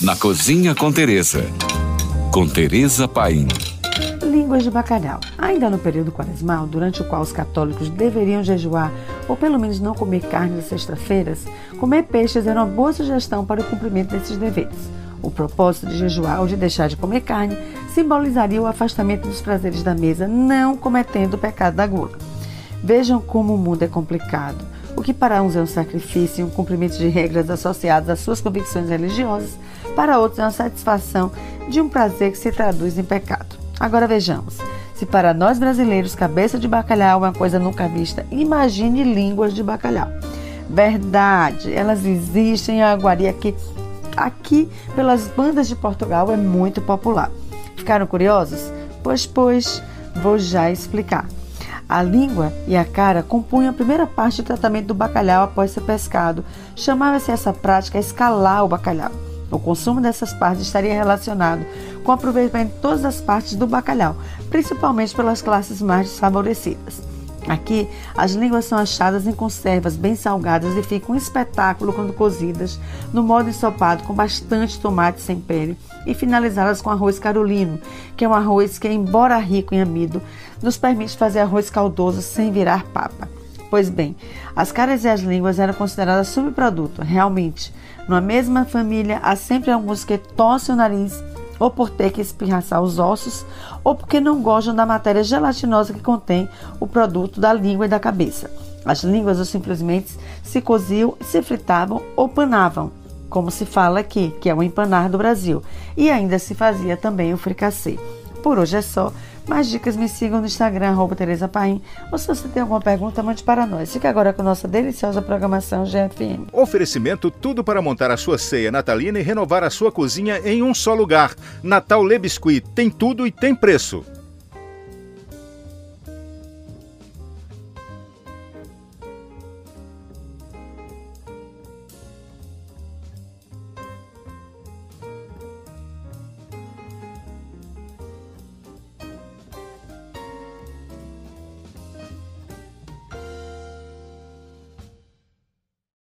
na Cozinha com Teresa. Com Teresa Paim. Línguas de bacalhau. Ainda no período quaresmal, durante o qual os católicos deveriam jejuar ou pelo menos não comer carne nas sextas-feiras, comer peixes era uma boa sugestão para o cumprimento desses deveres. O propósito de jejuar ou de deixar de comer carne simbolizaria o afastamento dos prazeres da mesa, não cometendo o pecado da gula. Vejam como o mundo é complicado. O que para uns é um sacrifício e um cumprimento de regras associadas às suas convicções religiosas, para outros é uma satisfação de um prazer que se traduz em pecado. Agora vejamos. Se para nós brasileiros cabeça de bacalhau é uma coisa nunca vista, imagine línguas de bacalhau. Verdade, elas existem, a aguaria aqui, aqui pelas bandas de Portugal é muito popular. Ficaram curiosos? Pois, pois, vou já explicar. A língua e a cara compunham a primeira parte do tratamento do bacalhau após ser pescado. Chamava-se essa prática escalar o bacalhau. O consumo dessas partes estaria relacionado com o aproveitamento de todas as partes do bacalhau, principalmente pelas classes mais desfavorecidas. Aqui, as línguas são achadas em conservas bem salgadas e ficam um espetáculo quando cozidas, no modo ensopado com bastante tomate sem pele e finalizadas com arroz carolino, que é um arroz que, embora rico em amido, nos permite fazer arroz caldoso sem virar papa. Pois bem, as caras e as línguas eram consideradas subproduto, realmente. Numa mesma família, há sempre alguns que torcem o nariz ou por ter que espirraçar os ossos, ou porque não gostam da matéria gelatinosa que contém o produto da língua e da cabeça. As línguas ou simplesmente se coziam, se fritavam ou panavam, como se fala aqui, que é o empanar do Brasil, e ainda se fazia também o fricassê. Por hoje é só. Mais dicas me sigam no Instagram, Tereza Paim. Ou se você tem alguma pergunta, mande para nós. Fique agora com nossa deliciosa programação GFM. Oferecimento tudo para montar a sua ceia natalina e renovar a sua cozinha em um só lugar. Natal Le Biscuit tem tudo e tem preço.